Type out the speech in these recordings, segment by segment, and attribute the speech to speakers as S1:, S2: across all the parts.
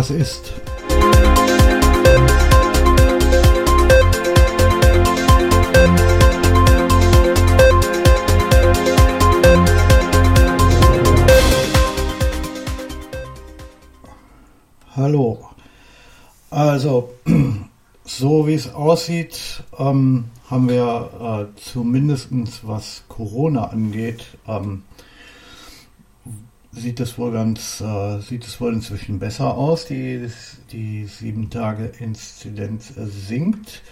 S1: Was ist. Hallo. Also, so wie es aussieht, ähm, haben wir äh, zumindest was Corona angeht, ähm, sieht es wohl ganz, äh, sieht es wohl inzwischen besser aus. Die, die sieben Tage Inzidenz sinkt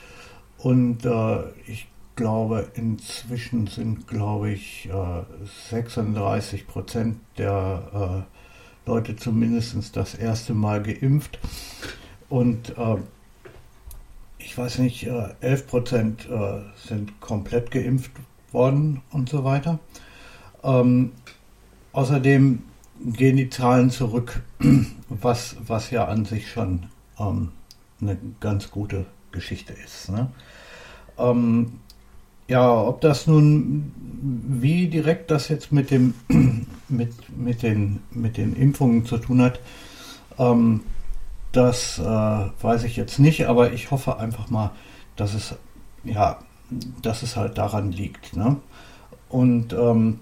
S1: und äh, ich glaube, inzwischen sind, glaube ich, äh, 36 Prozent der äh, Leute zumindest das erste Mal geimpft und äh, ich weiß nicht, 11 äh, Prozent sind komplett geimpft worden und so weiter. Ähm, außerdem gehen die Zahlen zurück, was, was ja an sich schon ähm, eine ganz gute Geschichte ist. Ne? Ähm, ja, ob das nun, wie direkt das jetzt mit, dem, mit, mit, den, mit den Impfungen zu tun hat, ähm, das äh, weiß ich jetzt nicht, aber ich hoffe einfach mal, dass es, ja, dass es halt daran liegt. Ne? Und ähm,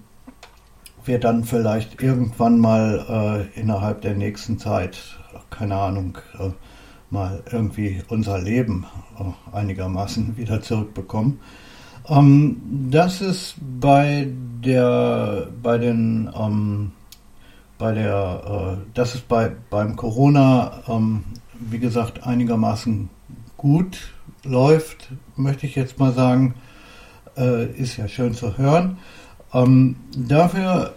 S1: wir dann vielleicht irgendwann mal äh, innerhalb der nächsten Zeit, keine Ahnung, äh, mal irgendwie unser Leben äh, einigermaßen wieder zurückbekommen. Ähm, das ist bei der, bei den, ähm, bei der, äh, das ist bei, beim Corona, ähm, wie gesagt, einigermaßen gut läuft, möchte ich jetzt mal sagen. Äh, ist ja schön zu hören. Ähm, dafür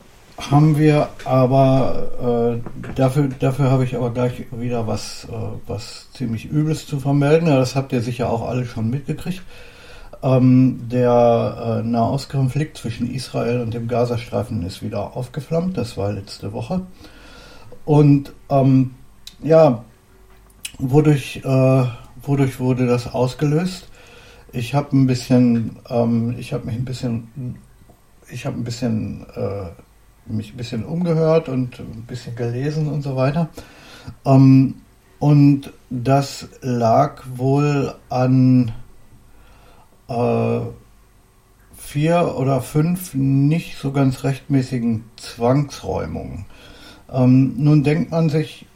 S1: haben wir aber, äh, dafür, dafür habe ich aber gleich wieder was, äh, was ziemlich Übles zu vermelden. Ja, das habt ihr sicher auch alle schon mitgekriegt. Ähm, der äh, Nahostkonflikt zwischen Israel und dem Gazastreifen ist wieder aufgeflammt. Das war letzte Woche. Und ähm, ja, wodurch, äh, wodurch wurde das ausgelöst? Ich habe ein bisschen, ähm, ich habe mich ein bisschen ich habe ein bisschen äh, mich ein bisschen umgehört und ein bisschen gelesen und so weiter. Ähm, und das lag wohl an äh, vier oder fünf nicht so ganz rechtmäßigen Zwangsräumungen. Ähm, nun denkt man sich,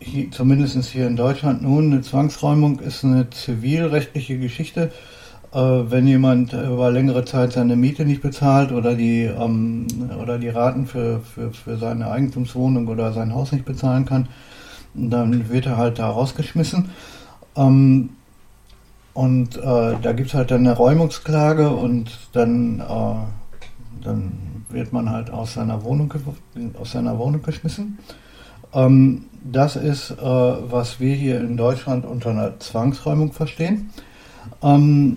S1: hier, zumindest hier in Deutschland, nun eine Zwangsräumung ist eine zivilrechtliche Geschichte wenn jemand über längere Zeit seine Miete nicht bezahlt oder die, ähm, oder die Raten für, für, für seine Eigentumswohnung oder sein Haus nicht bezahlen kann, dann wird er halt da rausgeschmissen. Ähm, und äh, da gibt es halt dann eine Räumungsklage und dann, äh, dann wird man halt aus seiner Wohnung, aus seiner Wohnung geschmissen. Ähm, das ist, äh, was wir hier in Deutschland unter einer Zwangsräumung verstehen. Ähm,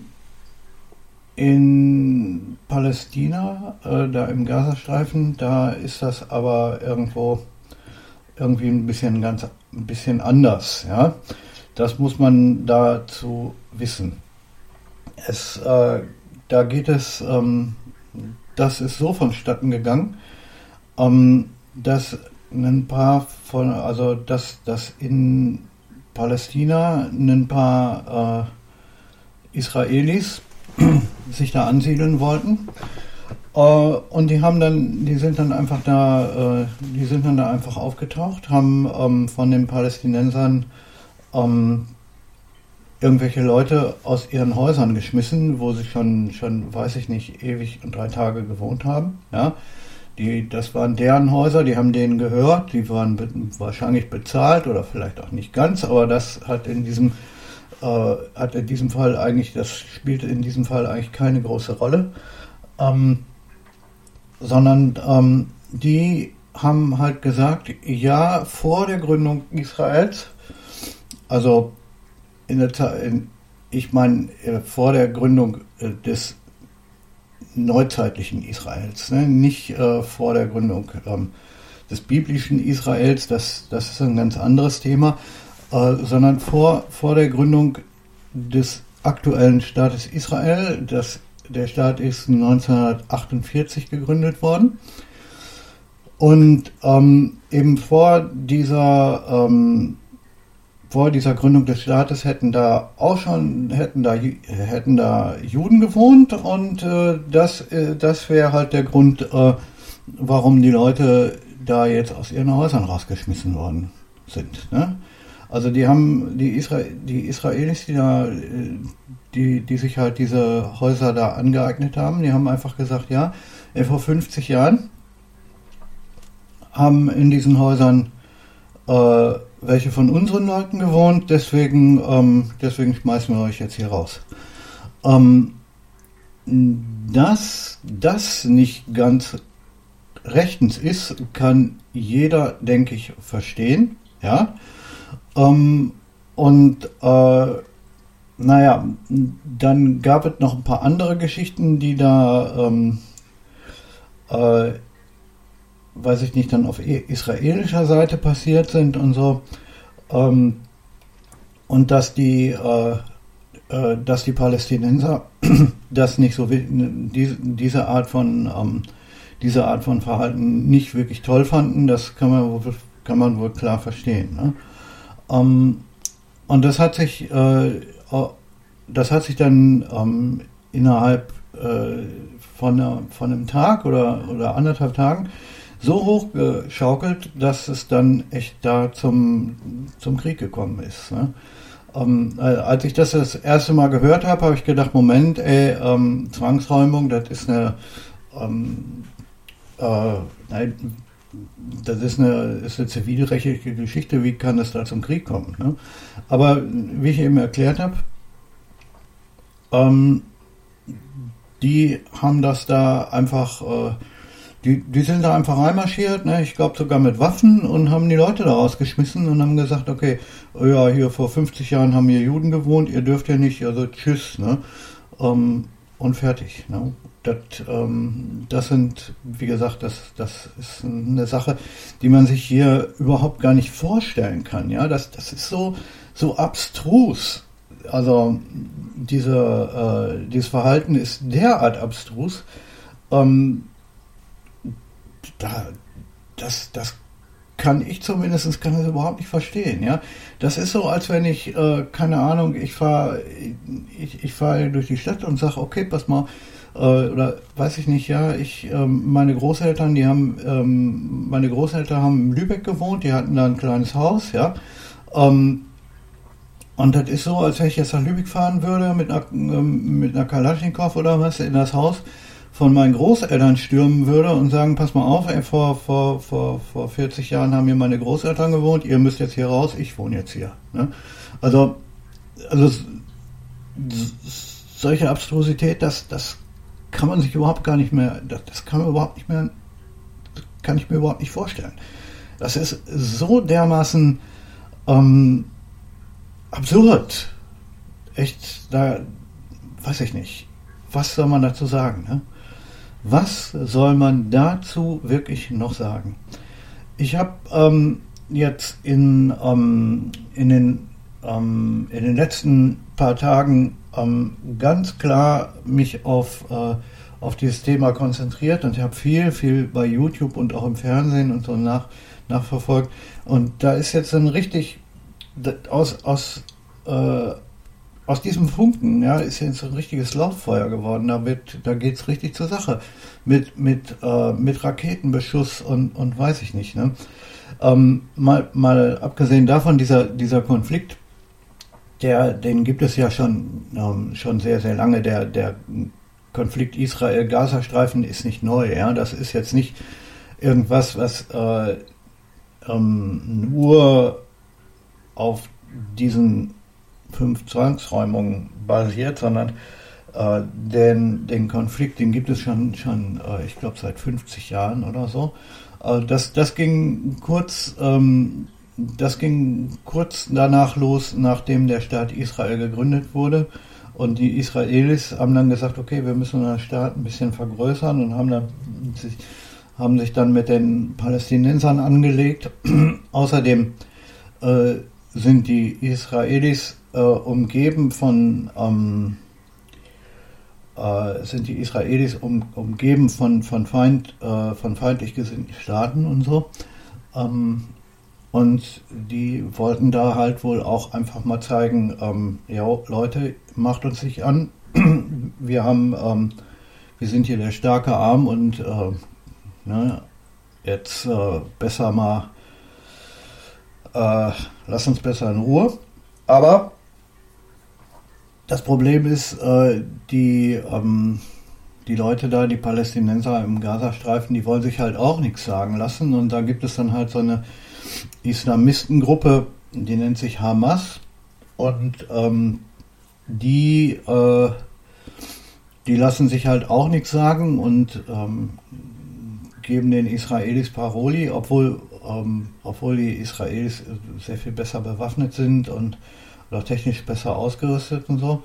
S1: in Palästina, äh, da im Gazastreifen, da ist das aber irgendwo irgendwie ein bisschen ganz ein bisschen anders. Ja, das muss man dazu wissen. Es, äh, da geht es, ähm, das ist so vonstatten gegangen, ähm, dass ein paar von, also dass, dass in Palästina ein paar äh, Israelis sich da ansiedeln wollten. Äh, und die haben dann, die sind dann einfach da, äh, die sind dann da einfach aufgetaucht, haben ähm, von den Palästinensern ähm, irgendwelche Leute aus ihren Häusern geschmissen, wo sie schon, schon, weiß ich nicht, ewig und drei Tage gewohnt haben. Ja, die, das waren deren Häuser, die haben denen gehört, die waren be wahrscheinlich bezahlt oder vielleicht auch nicht ganz, aber das hat in diesem hat in diesem Fall eigentlich, das spielte in diesem Fall eigentlich keine große Rolle, ähm, sondern ähm, die haben halt gesagt, ja, vor der Gründung Israels, also in der Zeit, ich meine, äh, vor der Gründung äh, des neuzeitlichen Israels, ne? nicht äh, vor der Gründung ähm, des biblischen Israels, das, das ist ein ganz anderes Thema, äh, sondern vor, vor der Gründung des aktuellen Staates Israel. Das, der Staat ist 1948 gegründet worden. Und ähm, eben vor dieser, ähm, vor dieser Gründung des Staates hätten da auch schon hätten da hätten da Juden gewohnt und äh, das äh, das wäre halt der Grund, äh, warum die Leute da jetzt aus ihren Häusern rausgeschmissen worden sind. Ne? Also die haben die, Isra die Israelis, die da die die sich halt diese Häuser da angeeignet haben, die haben einfach gesagt, ja, vor 50 Jahren haben in diesen Häusern äh, welche von unseren Leuten gewohnt, deswegen, ähm, deswegen schmeißen wir euch jetzt hier raus. Ähm, dass das nicht ganz rechtens ist, kann jeder, denke ich, verstehen. Ja. Ähm, und äh, naja, dann gab es noch ein paar andere Geschichten, die da, ähm, äh, weiß ich nicht, dann auf israelischer Seite passiert sind und so. Ähm, und dass die, äh, äh, dass die Palästinenser das nicht so diese, diese Art von ähm, diese Art von Verhalten nicht wirklich toll fanden, das kann man wohl, kann man wohl klar verstehen. Ne? Ähm, und das hat sich äh, das hat sich dann ähm, innerhalb äh, von, einer, von einem Tag oder, oder anderthalb Tagen so hoch geschaukelt, dass es dann echt da zum, zum Krieg gekommen ist. Ne? Ähm, äh, als ich das das erste Mal gehört habe, habe ich gedacht, Moment, ey, ähm, Zwangsräumung, das ist eine, ähm, äh, nein, das ist eine, ist eine zivilrechtliche Geschichte, wie kann es da zum Krieg kommen? Ne? Aber wie ich eben erklärt habe, ähm, die haben das da einfach äh, die, die sind da einfach reinmarschiert, ne? ich glaube sogar mit Waffen und haben die Leute da rausgeschmissen und haben gesagt, okay, oh ja, hier vor 50 Jahren haben hier Juden gewohnt, ihr dürft ja nicht, also tschüss, ne? Ähm, und fertig. Ne? Das, ähm, das sind, wie gesagt, das, das ist eine Sache, die man sich hier überhaupt gar nicht vorstellen kann. Ja, das, das ist so, so abstrus. Also diese, äh, dieses Verhalten ist derart abstrus. Ähm, da, das, das kann ich zumindest kann das überhaupt nicht verstehen. Ja, das ist so, als wenn ich äh, keine Ahnung, ich fahre ich, ich fahre durch die Stadt und sage, okay, pass mal, äh, oder weiß ich nicht, ja, ich ähm, meine Großeltern, die haben ähm, meine Großeltern haben in Lübeck gewohnt, die hatten da ein kleines Haus, ja. Ähm, und das ist so, als wenn ich jetzt nach Lübeck fahren würde mit einer, ähm, mit einer Kalaschnikow oder was in das Haus von meinen Großeltern stürmen würde und sagen, pass mal auf, ey, vor, vor, vor, vor 40 Jahren haben hier meine Großeltern gewohnt, ihr müsst jetzt hier raus, ich wohne jetzt hier. Ne? Also, also solche Abstrusität, das, das kann man sich überhaupt gar nicht mehr, das, das kann man überhaupt nicht mehr, kann ich mir überhaupt nicht vorstellen. Das ist so dermaßen ähm, absurd. Echt, da weiß ich nicht. Was soll man dazu sagen? Ne? Was soll man dazu wirklich noch sagen? Ich habe ähm, jetzt in, ähm, in, den, ähm, in den letzten paar Tagen ähm, ganz klar mich auf, äh, auf dieses Thema konzentriert und ich habe viel, viel bei YouTube und auch im Fernsehen und so nach, nachverfolgt. Und da ist jetzt ein richtig aus, aus äh, aus diesem Funken ja, ist jetzt ein richtiges Lauffeuer geworden. Da, da geht es richtig zur Sache. Mit, mit, äh, mit Raketenbeschuss und, und weiß ich nicht. Ne? Ähm, mal, mal abgesehen davon, dieser, dieser Konflikt, der, den gibt es ja schon, ähm, schon sehr, sehr lange. Der, der Konflikt Israel-Gazastreifen ist nicht neu. Ja? Das ist jetzt nicht irgendwas, was äh, ähm, nur auf diesen fünf Zwangsräumungen basiert, sondern äh, den, den Konflikt, den gibt es schon, schon äh, ich glaube, seit 50 Jahren oder so. Äh, das, das ging kurz, ähm, das ging kurz danach los, nachdem der Staat Israel gegründet wurde. Und die Israelis haben dann gesagt, okay, wir müssen den Staat ein bisschen vergrößern und haben dann sich, haben sich dann mit den Palästinensern angelegt. Außerdem äh, sind die Israelis äh, umgeben von ähm, äh, sind die Israelis um, umgeben von, von, Feind, äh, von feindlich gesinnten Staaten und so. Ähm, Und die wollten da halt wohl auch einfach mal zeigen, ähm, ja, Leute, macht uns nicht an. Wir haben, ähm, wir sind hier der starke Arm und äh, ne, jetzt äh, besser mal, äh, lass uns besser in Ruhe. Aber das Problem ist, äh, die, ähm, die Leute da, die Palästinenser im Gazastreifen, die wollen sich halt auch nichts sagen lassen. Und da gibt es dann halt so eine Islamistengruppe, die nennt sich Hamas. Und ähm, die, äh, die lassen sich halt auch nichts sagen und ähm, geben den Israelis Paroli, obwohl, obwohl die Israelis sehr viel besser bewaffnet sind und oder technisch besser ausgerüstet und so.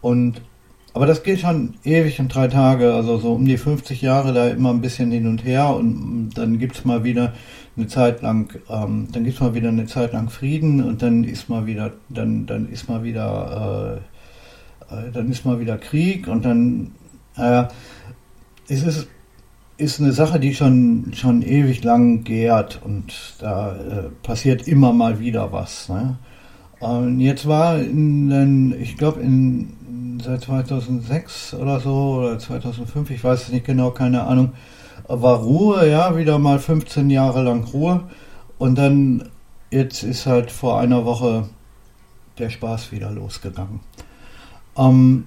S1: Und aber das geht schon ewig und drei Tage, also so um die 50 Jahre da immer ein bisschen hin und her und dann gibt es mal wieder eine Zeit lang, ähm, dann gibt es mal wieder eine Zeit lang Frieden und dann ist mal wieder, dann, dann ist mal wieder, äh, äh, dann ist mal wieder Krieg und dann, äh, es ist, ist eine Sache, die schon, schon ewig lang gärt und da äh, passiert immer mal wieder was. Ne? Und jetzt war in den, ich glaube in seit 2006 oder so oder 2005, ich weiß es nicht genau, keine Ahnung, war Ruhe, ja, wieder mal 15 Jahre lang Ruhe. Und dann, jetzt ist halt vor einer Woche der Spaß wieder losgegangen. Ähm,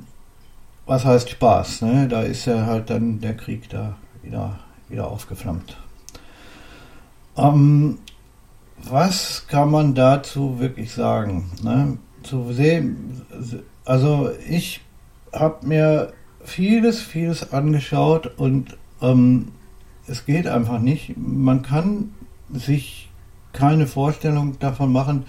S1: was heißt Spaß? Ne? Da ist ja halt dann der Krieg da wieder, wieder aufgeflammt. Ähm, was kann man dazu wirklich sagen? Ne? Zu sehen, also ich habe mir vieles, vieles angeschaut und ähm, es geht einfach nicht. Man kann sich keine Vorstellung davon machen,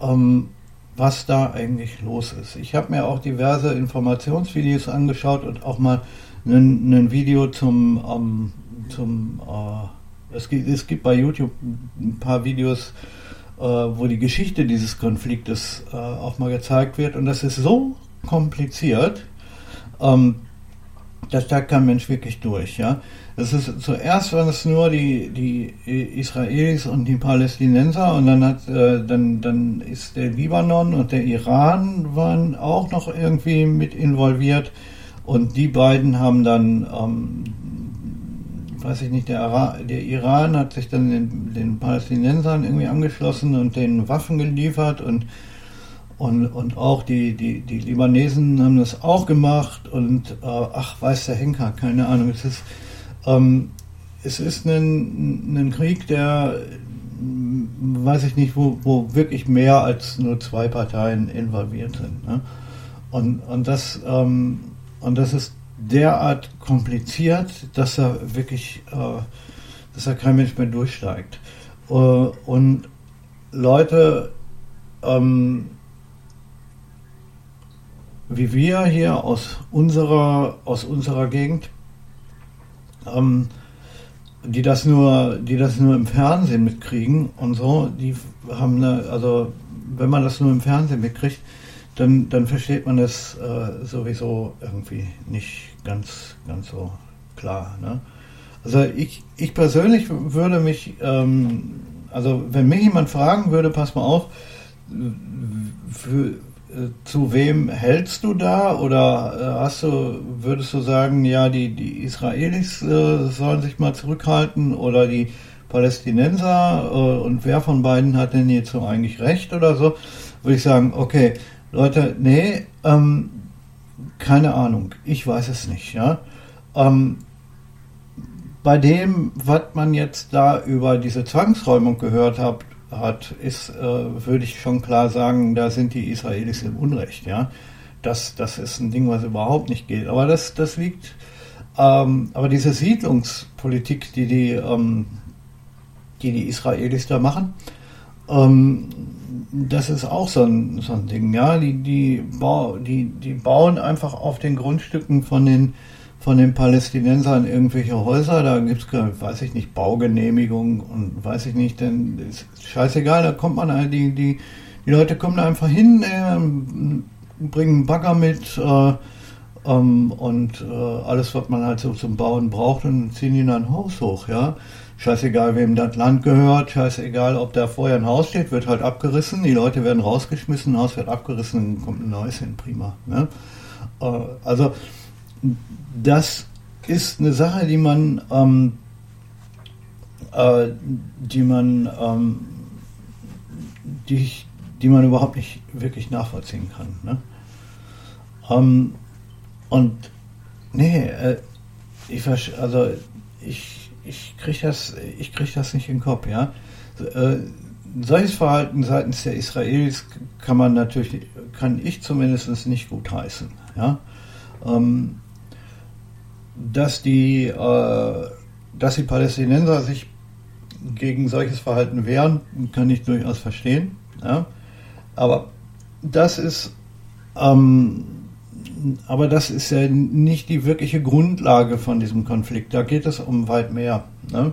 S1: ähm, was da eigentlich los ist. Ich habe mir auch diverse Informationsvideos angeschaut und auch mal ein Video zum, ähm, zum äh, es, gibt, es gibt bei YouTube ein paar Videos, äh, wo die Geschichte dieses Konfliktes äh, auch mal gezeigt wird und das ist so kompliziert, ähm, da steigt kein Mensch wirklich durch. Ja? Es ist zuerst waren es nur die, die Israelis und die Palästinenser und dann hat äh, dann, dann ist der Libanon und der Iran waren auch noch irgendwie mit involviert und die beiden haben dann ähm, weiß ich nicht, der, der, Iran hat sich dann den, den Palästinensern irgendwie angeschlossen und denen Waffen geliefert und und, und auch die, die, die Libanesen haben das auch gemacht und äh, ach, weiß der Henker, keine Ahnung. Es ist, ähm, es ist ein, ein Krieg, der, weiß ich nicht, wo, wo wirklich mehr als nur zwei Parteien involviert sind. Ne? Und, und, das, ähm, und das ist derart kompliziert, dass er wirklich, äh, dass er kein Mensch mehr durchsteigt. Äh, und Leute, ähm, wie wir hier aus unserer, aus unserer Gegend, ähm, die das nur, die das nur im Fernsehen mitkriegen und so, die haben eine, also wenn man das nur im Fernsehen mitkriegt, dann, dann versteht man das äh, sowieso irgendwie nicht ganz, ganz so klar. Ne? Also ich, ich persönlich würde mich, ähm, also wenn mich jemand fragen würde, pass mal auf, für, äh, zu wem hältst du da oder äh, hast du, würdest du sagen, ja, die, die Israelis äh, sollen sich mal zurückhalten oder die Palästinenser äh, und wer von beiden hat denn jetzt so eigentlich recht oder so, würde ich sagen, okay, Leute, nee, ähm, keine Ahnung, ich weiß es nicht, ja. Ähm, bei dem, was man jetzt da über diese Zwangsräumung gehört hat, hat, ist, äh, würde ich schon klar sagen, da sind die Israelis im Unrecht, ja. Das, das ist ein Ding, was überhaupt nicht geht. Aber das, das liegt, ähm, aber diese Siedlungspolitik, die die, ähm, die, die Israelis da machen, ähm, das ist auch so ein, so ein Ding, ja. Die, die, die, die bauen einfach auf den Grundstücken von den von den Palästinensern irgendwelche Häuser, da gibt es, weiß ich nicht, Baugenehmigungen und weiß ich nicht, denn ist scheißegal, da kommt man, die, die, die Leute kommen da einfach hin, äh, bringen Bagger mit äh, ähm, und äh, alles, was man halt so zum Bauen braucht, und ziehen dann ein Haus hoch, ja. Scheißegal wem das Land gehört, scheißegal ob da vorher ein Haus steht, wird halt abgerissen, die Leute werden rausgeschmissen, ein Haus wird abgerissen, dann kommt ein neues hin, prima. Ne? Äh, also das ist eine Sache, die man, ähm, äh, die man, ähm, die, die man überhaupt nicht wirklich nachvollziehen kann. Ne? Ähm, und nee, äh, ich also ich, ich kriege das, krieg das nicht in den Kopf, ja. Äh, solches Verhalten seitens der Israelis kann man natürlich, kann ich zumindest nicht gut heißen, ja. Ähm, dass die, äh, dass die Palästinenser sich gegen solches Verhalten wehren, kann ich durchaus verstehen. Ja? Aber das ist, ähm, aber das ist ja nicht die wirkliche Grundlage von diesem Konflikt. Da geht es um weit mehr. Ne?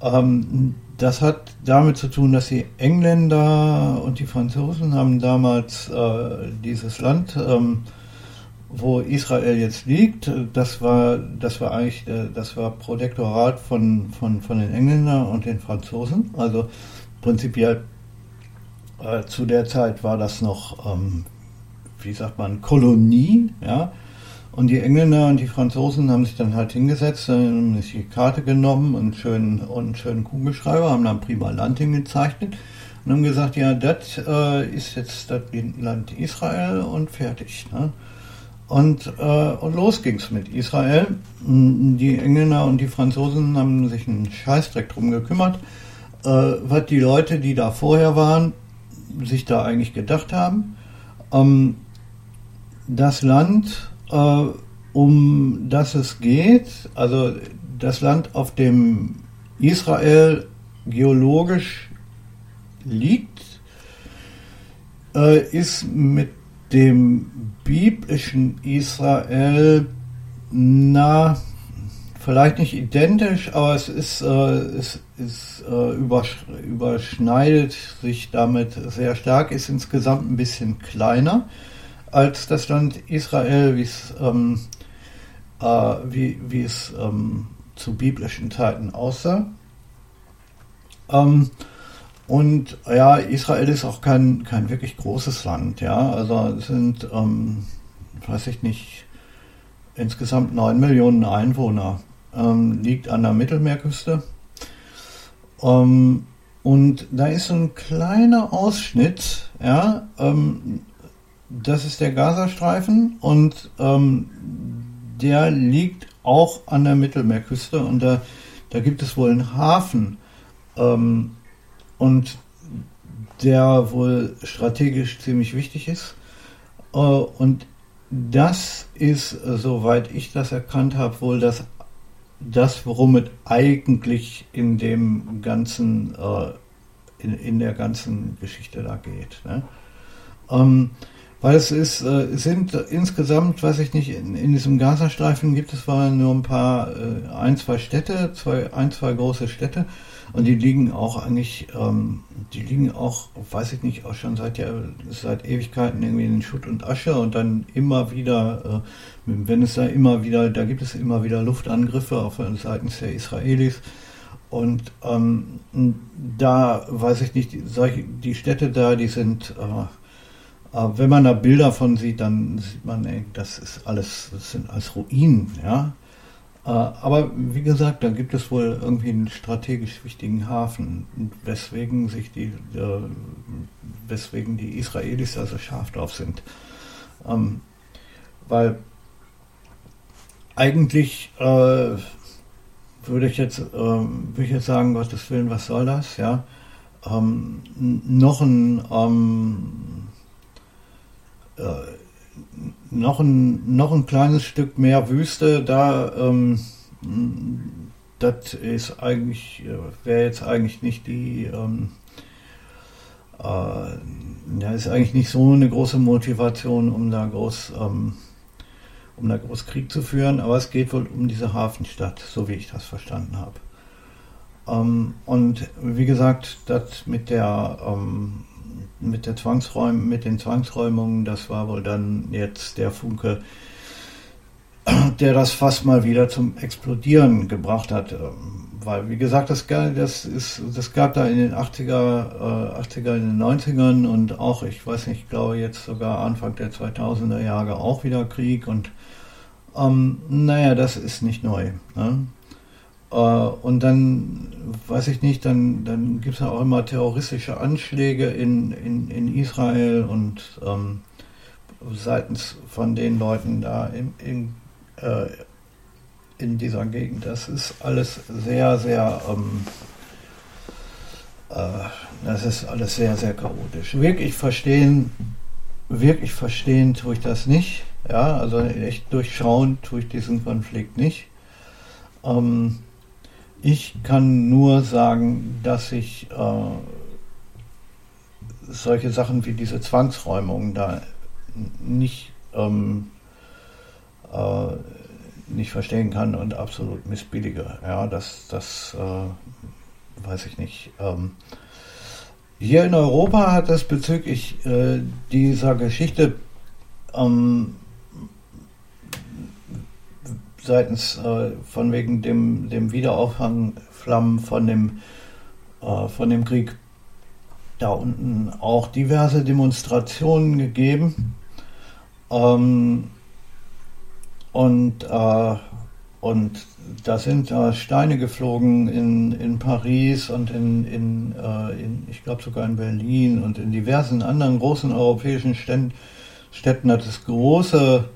S1: Ähm, das hat damit zu tun, dass die Engländer und die Franzosen haben damals äh, dieses Land ähm, wo Israel jetzt liegt, das war, das war eigentlich, äh, das war Protektorat von, von, von den Engländern und den Franzosen. Also prinzipiell äh, zu der Zeit war das noch, ähm, wie sagt man, Kolonie, ja. Und die Engländer und die Franzosen haben sich dann halt hingesetzt, haben sich die Karte genommen und, schön, und einen schönen Kugelschreiber, haben dann prima Land hingezeichnet und haben gesagt, ja, das äh, ist jetzt das Land Israel und fertig. Ne? Und, äh, und los ging's mit Israel. Die Engländer und die Franzosen haben sich einen Scheißdreck drum gekümmert, äh, was die Leute, die da vorher waren, sich da eigentlich gedacht haben. Ähm, das Land, äh, um das es geht, also das Land, auf dem Israel geologisch liegt, äh, ist mit dem biblischen Israel, na, vielleicht nicht identisch, aber es ist, äh, es ist äh, übersch überschneidet sich damit sehr stark, ist insgesamt ein bisschen kleiner als das Land Israel, wie es, ähm, äh, wie, wie es ähm, zu biblischen Zeiten aussah. Ähm, und ja, Israel ist auch kein, kein wirklich großes Land, ja. Also es sind, ähm, weiß ich nicht, insgesamt 9 Millionen Einwohner. Ähm, liegt an der Mittelmeerküste. Ähm, und da ist so ein kleiner Ausschnitt, ja, ähm, das ist der Gazastreifen und ähm, der liegt auch an der Mittelmeerküste und da, da gibt es wohl einen Hafen. Ähm, und der wohl strategisch ziemlich wichtig ist. Äh, und das ist, soweit ich das erkannt habe, wohl das, das worum es eigentlich in dem ganzen, äh, in, in der ganzen Geschichte da geht. Ne? Ähm, weil es ist, äh, sind insgesamt, weiß ich nicht, in, in diesem Gazastreifen gibt es zwar nur ein paar, ein, zwei Städte, zwei, ein, zwei große Städte, und die liegen auch eigentlich, ähm, die liegen auch, weiß ich nicht, auch schon seit, ja, seit Ewigkeiten irgendwie in Schutt und Asche und dann immer wieder, äh, wenn es da immer wieder, da gibt es immer wieder Luftangriffe auf seitens der Israelis. Und ähm, da weiß ich nicht, solche, die Städte da, die sind, äh, äh, wenn man da Bilder von sieht, dann sieht man, ey, das ist alles, das sind alles Ruinen, ja. Äh, aber wie gesagt, da gibt es wohl irgendwie einen strategisch wichtigen Hafen, weswegen sich die, äh, weswegen die Israelis da so scharf drauf sind. Ähm, weil eigentlich äh, würde ich jetzt, äh, würde ich jetzt sagen, Gottes Willen, was soll das? Ja, ähm, noch ein ähm, äh, noch ein, noch ein kleines Stück mehr Wüste, da ähm, das ist eigentlich, wäre jetzt eigentlich nicht die, ähm, äh, ja, ist eigentlich nicht so eine große Motivation, um da groß, ähm, um da groß Krieg zu führen, aber es geht wohl um diese Hafenstadt, so wie ich das verstanden habe. Ähm, und wie gesagt, das mit der ähm, mit, der Zwangsräum, mit den Zwangsräumungen, das war wohl dann jetzt der Funke, der das fast mal wieder zum Explodieren gebracht hat. Weil, wie gesagt, das, das, ist, das gab da in den 80er, äh, 80er, in den 90ern und auch, ich weiß nicht, ich glaube jetzt sogar Anfang der 2000er Jahre auch wieder Krieg und ähm, naja, das ist nicht neu. Ne? Äh, und dann, weiß ich nicht, dann, dann gibt es ja auch immer terroristische Anschläge in, in, in Israel und ähm, seitens von den Leuten da in, in, äh, in dieser Gegend. Das ist alles sehr, sehr, ähm, äh, das ist alles sehr, sehr chaotisch. Wirklich verstehen, wirklich verstehen tue ich das nicht. Ja, also echt durchschauen tue ich diesen Konflikt nicht. Ähm, ich kann nur sagen, dass ich äh, solche Sachen wie diese Zwangsräumung da nicht, ähm, äh, nicht verstehen kann und absolut missbillige. Ja, das, das äh, weiß ich nicht. Ähm, hier in Europa hat es bezüglich äh, dieser Geschichte ähm, seitens äh, von wegen dem, dem Wiederauffangflammen von dem, äh, von dem Krieg da unten auch diverse Demonstrationen gegeben. Ähm, und, äh, und da sind äh, Steine geflogen in, in Paris und in, in, äh, in ich glaube sogar in Berlin und in diversen anderen großen europäischen Städten, Städten hat es große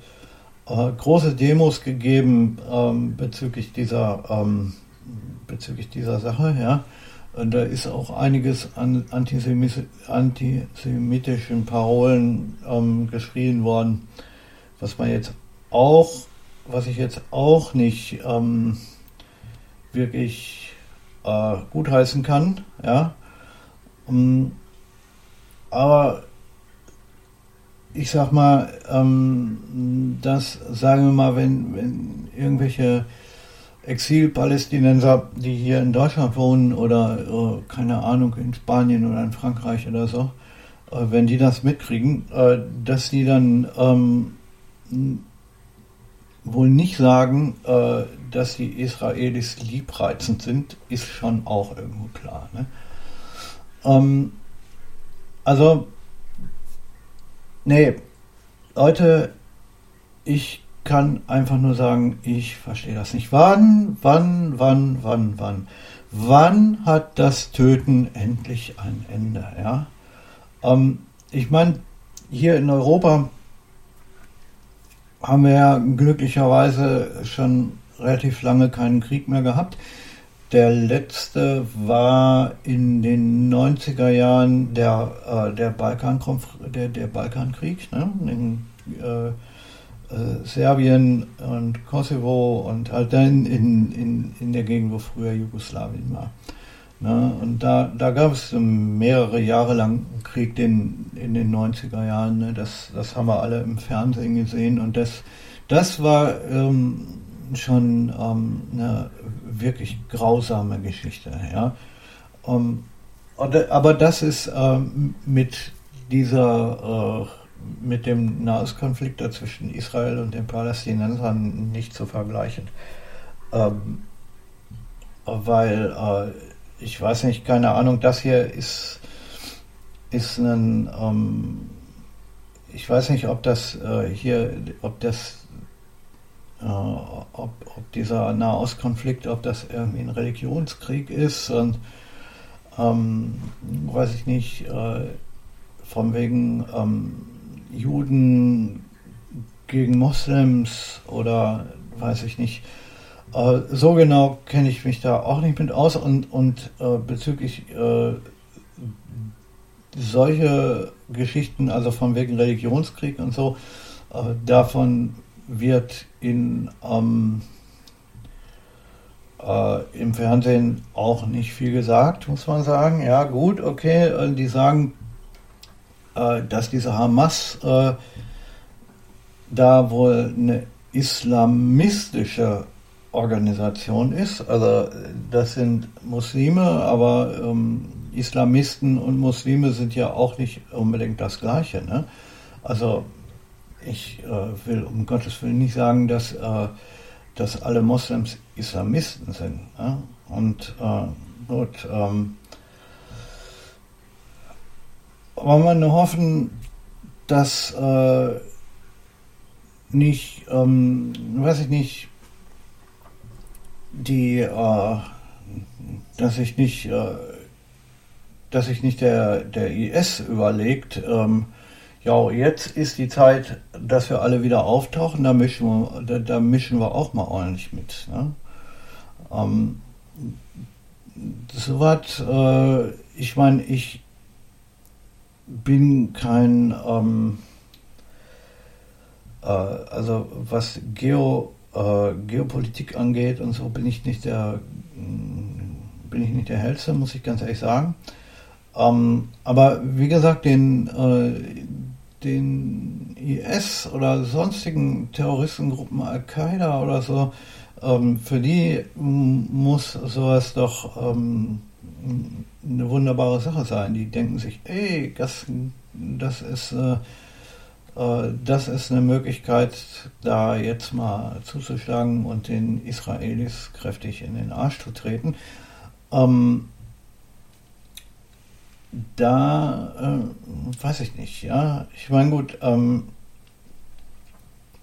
S1: äh, große Demos gegeben ähm, bezüglich dieser ähm, bezüglich dieser Sache, ja. Und da ist auch einiges an antisemitischen Parolen ähm, geschrien worden, was man jetzt auch, was ich jetzt auch nicht ähm, wirklich äh, gutheißen kann, ja. Ähm, aber ich sag mal, ähm, dass, sagen wir mal, wenn, wenn irgendwelche Exil-Palästinenser, die hier in Deutschland wohnen oder, äh, keine Ahnung, in Spanien oder in Frankreich oder so, äh, wenn die das mitkriegen, äh, dass die dann ähm, wohl nicht sagen, äh, dass die Israelis liebreizend sind, ist schon auch irgendwo klar. Ne? Ähm, also Nee, Leute, ich kann einfach nur sagen, ich verstehe das nicht. Wann, wann, wann, wann, wann? Wann hat das Töten endlich ein Ende? Ja? Ähm, ich meine, hier in Europa haben wir ja glücklicherweise schon relativ lange keinen Krieg mehr gehabt. Der letzte war in den 90er Jahren der, äh, der, Balkan der, der Balkankrieg ne? in äh, äh, Serbien und Kosovo und halt dann in, in, in der Gegend, wo früher Jugoslawien war. Ne? Und da, da gab es mehrere Jahre lang einen Krieg den, in den 90er Jahren. Ne? Das, das haben wir alle im Fernsehen gesehen und das, das war ähm, schon ähm, eine wirklich grausame Geschichte. Ja? Um, ähm, aber das ist ähm, mit dieser, äh, mit dem Nahostkonflikt zwischen Israel und den Palästinensern nicht zu vergleichen. Ähm, weil, äh, ich weiß nicht, keine Ahnung, das hier ist, ist ein, ähm, ich weiß nicht, ob das äh, hier, ob das ob, ob, dieser Nahostkonflikt, ob das irgendwie ein Religionskrieg ist und ähm, weiß ich nicht, äh, von wegen ähm, Juden gegen Moslems oder weiß ich nicht. Äh, so genau kenne ich mich da auch nicht mit aus und, und äh, bezüglich äh, solche Geschichten, also von wegen Religionskrieg und so, äh, davon wird in, ähm, äh, im Fernsehen auch nicht viel gesagt, muss man sagen. Ja, gut, okay, äh, die sagen, äh, dass diese Hamas äh, da wohl eine islamistische Organisation ist. Also das sind Muslime, aber ähm, Islamisten und Muslime sind ja auch nicht unbedingt das Gleiche. Ne? Also ich äh, will um Gottes Willen nicht sagen, dass, äh, dass alle Moslems Islamisten sind. Ja? Und äh, gut, ähm, wollen wir nur hoffen, dass äh, nicht, ähm, weiß ich nicht, die, äh, dass ich nicht, äh, dass sich nicht der, der IS überlegt, ähm, ja, jetzt ist die Zeit, dass wir alle wieder auftauchen, da mischen wir, da, da mischen wir auch mal ordentlich mit. Ne? Ähm, Soweit, äh, ich meine, ich bin kein, ähm, äh, also was Geo, äh, Geopolitik angeht und so bin ich nicht der, mm, bin ich nicht der hellste, muss ich ganz ehrlich sagen. Ähm, aber wie gesagt, den, äh, den IS oder sonstigen Terroristengruppen Al-Qaida oder so, ähm, für die muss sowas doch ähm, eine wunderbare Sache sein. Die denken sich, ey, das, das ist äh, äh, das ist eine Möglichkeit, da jetzt mal zuzuschlagen und den Israelis kräftig in den Arsch zu treten. Ähm, da äh, weiß ich nicht, ja. Ich meine, gut, ähm,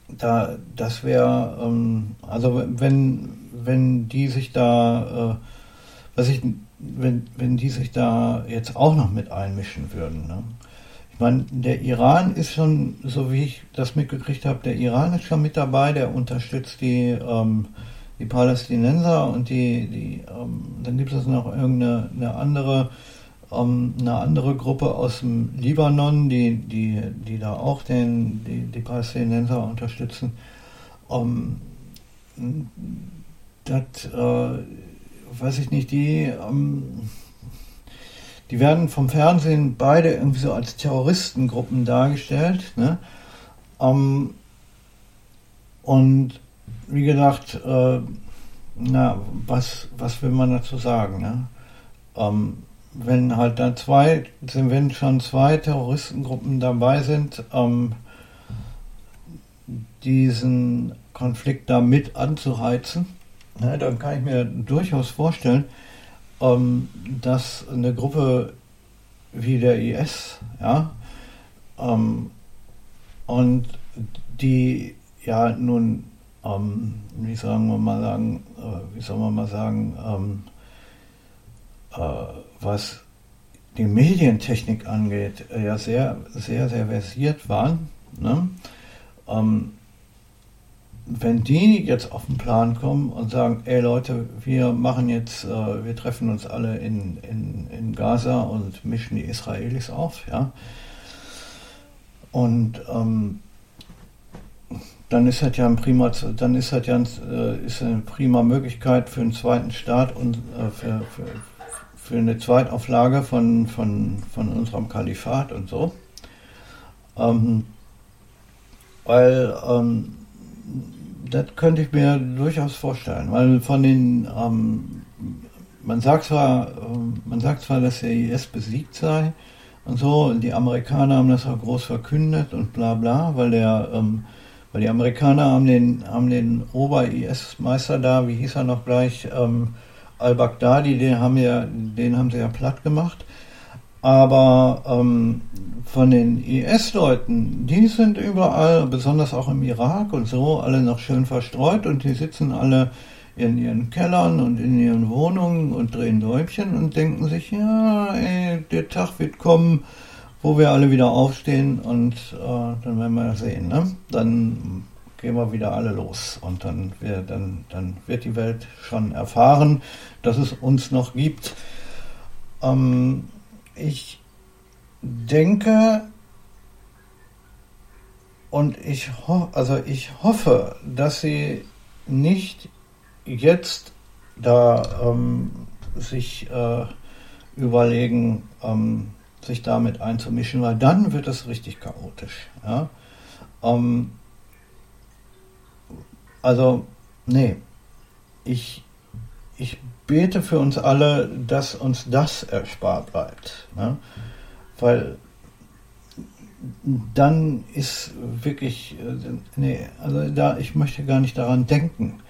S1: da, das wäre, ähm, also wenn, wenn die sich da, äh, was ich, wenn, wenn die sich da jetzt auch noch mit einmischen würden, ne? Ich meine, der Iran ist schon, so wie ich das mitgekriegt habe, der Iran ist schon mit dabei, der unterstützt die, ähm, die Palästinenser und die, die ähm, dann gibt es noch irgendeine eine andere ähm, eine andere Gruppe aus dem Libanon, die, die, die da auch den, die, die Palästinenser unterstützen. Ähm, das, äh, weiß ich nicht, die, ähm, die werden vom Fernsehen beide irgendwie so als Terroristengruppen dargestellt. Ne? Ähm, und wie gesagt, äh, na, was, was will man dazu sagen? Ne? Ähm, wenn halt da zwei, wenn schon zwei Terroristengruppen dabei sind, ähm, diesen Konflikt da mit anzuheizen, ne, dann kann ich mir durchaus vorstellen, ähm, dass eine Gruppe wie der IS, ja, ähm, und die ja nun, ähm, wie sagen wir mal sagen, äh, wie soll man mal sagen, ähm, äh, was die Medientechnik angeht, äh, ja sehr, sehr, sehr versiert waren. Ne? Ähm, wenn die jetzt auf den Plan kommen und sagen, ey Leute, wir machen jetzt, äh, wir treffen uns alle in, in, in Gaza und mischen die Israelis auf, ja. Und ähm, dann ist das ja ein prima, dann ist das ja ein, äh, ist eine prima Möglichkeit für einen zweiten Staat und äh, für, für, für eine Zweitauflage von, von, von unserem Kalifat und so. Ähm, weil ähm, das könnte ich mir durchaus vorstellen, weil von den, ähm, man sagt zwar, ähm, man sagt zwar, dass der IS besiegt sei und so, die Amerikaner haben das auch groß verkündet und bla bla, weil der, ähm, weil die Amerikaner haben den, haben den Ober-IS-Meister da, wie hieß er noch gleich, ähm, Al-Baghdadi, den haben, ja, den haben sie ja platt gemacht. Aber ähm, von den IS-Leuten, die sind überall, besonders auch im Irak und so, alle noch schön verstreut und die sitzen alle in ihren Kellern und in ihren Wohnungen und drehen Däumchen und denken sich, ja, ey, der Tag wird kommen, wo wir alle wieder aufstehen und äh, dann werden wir sehen. Ne? Dann gehen wir wieder alle los und dann, wir, dann, dann wird die Welt schon erfahren, dass es uns noch gibt. Ähm, ich denke und ich, also ich hoffe, dass sie nicht jetzt da ähm, sich äh, überlegen, ähm, sich damit einzumischen, weil dann wird es richtig chaotisch. Ja? Ähm, also, nee, ich, ich bete für uns alle, dass uns das erspart bleibt. Ne? Weil dann ist wirklich, äh, nee, also da, ich möchte gar nicht daran denken,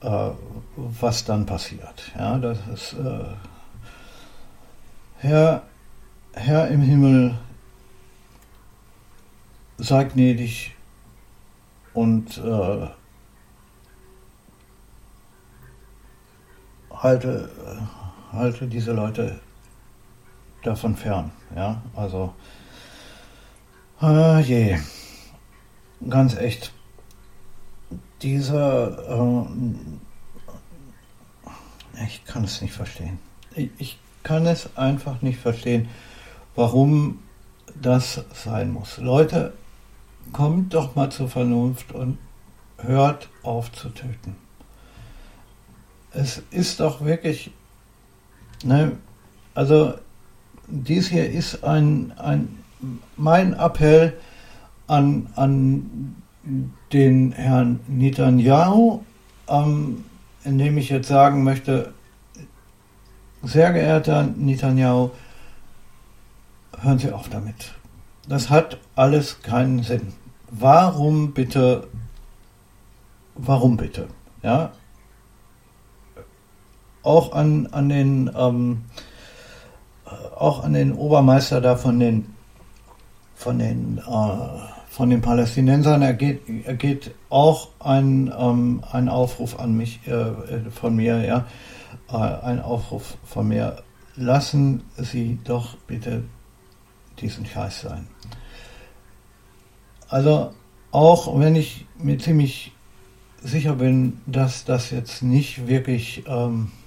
S1: äh, was dann passiert. Ja, das ist äh, Herr, Herr im Himmel, sei gnädig und äh, halte, halte diese Leute davon fern. Ja, also, ah je, ganz echt. Dieser, äh, ich kann es nicht verstehen. Ich, ich kann es einfach nicht verstehen, warum das sein muss. Leute, kommt doch mal zur Vernunft und hört auf zu töten. Es ist doch wirklich, ne, also dies hier ist ein, ein mein Appell an, an den Herrn Netanyahu, ähm, indem ich jetzt sagen möchte, sehr geehrter Netanyahu, hören Sie auf damit. Das hat alles keinen Sinn. Warum bitte, warum bitte? Ja, auch an, an den, ähm, auch an den Obermeister da von den, von den, äh, von den Palästinensern ergeht, ergeht auch ein, ähm, ein Aufruf an mich, äh, von mir, ja, äh, ein Aufruf von mir. Lassen Sie doch bitte diesen Scheiß sein. Also auch wenn ich mir ziemlich sicher bin, dass das jetzt nicht wirklich, ähm, äh,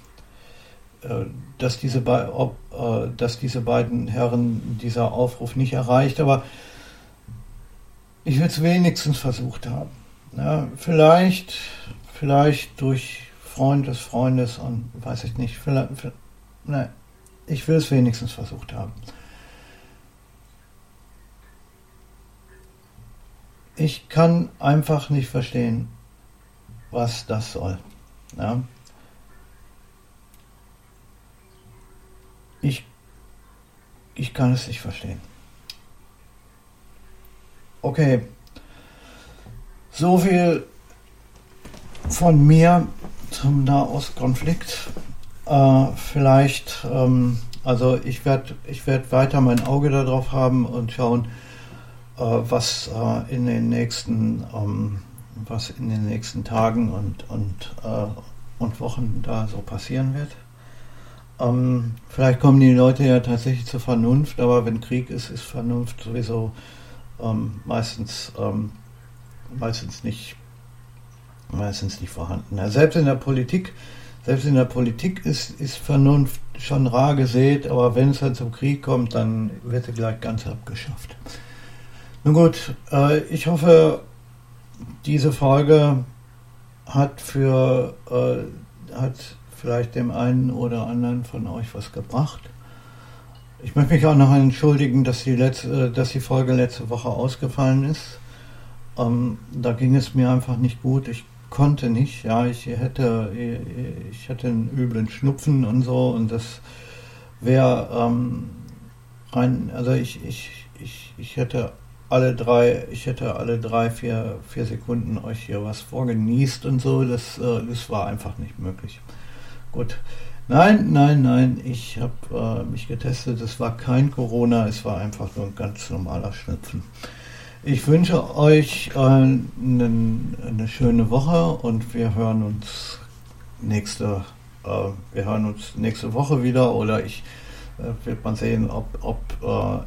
S1: dass, diese ob, äh, dass diese beiden Herren dieser Aufruf nicht erreicht, aber ich will es wenigstens versucht haben. Ja, vielleicht, vielleicht durch Freund des Freundes und weiß ich nicht, vielleicht, vielleicht nein, ich will es wenigstens versucht haben. Ich kann einfach nicht verstehen, was das soll. Ja? Ich, ich kann es nicht verstehen. Okay, so viel von mir zum Nahostkonflikt. Äh, vielleicht, ähm, also ich werde ich werd weiter mein Auge darauf haben und schauen, äh, was äh, in den nächsten ähm, was in den nächsten Tagen und, und, äh, und Wochen da so passieren wird. Ähm, vielleicht kommen die Leute ja tatsächlich zur Vernunft, aber wenn Krieg ist, ist Vernunft sowieso ähm, meistens, ähm, meistens, nicht, meistens nicht vorhanden. Ja, selbst in der Politik, selbst in der Politik ist, ist Vernunft schon rar gesät, aber wenn es dann zum Krieg kommt, dann wird sie gleich ganz abgeschafft. Nun gut, äh, ich hoffe, diese Folge hat für äh, hat vielleicht dem einen oder anderen von euch was gebracht. Ich möchte mich auch noch entschuldigen, dass die, letzte, dass die Folge letzte Woche ausgefallen ist. Ähm, da ging es mir einfach nicht gut. Ich konnte nicht. Ja, ich hätte, ich hätte einen üblen Schnupfen und so und das wäre ähm, rein, also ich, ich, ich, ich hätte alle drei, ich hätte alle drei, vier, vier Sekunden euch hier was vorgenießt und so. Das, äh, das war einfach nicht möglich. Gut. Nein, nein, nein, ich habe äh, mich getestet. Es war kein Corona, es war einfach nur ein ganz normaler Schnupfen. Ich wünsche euch äh, eine, schöne Woche und wir hören uns nächste, äh, wir hören uns nächste Woche wieder oder ich äh, wird man sehen, ob, ob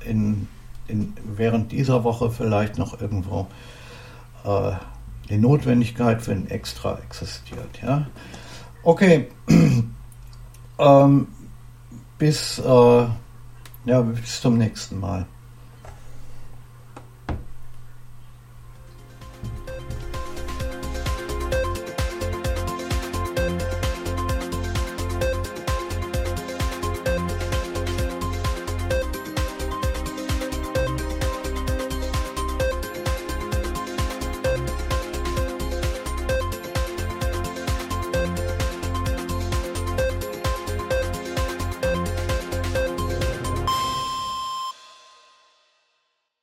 S1: äh, in in, während dieser Woche vielleicht noch irgendwo äh, die Notwendigkeit für ein Extra existiert. Ja? Okay, ähm, bis, äh, ja, bis zum nächsten Mal.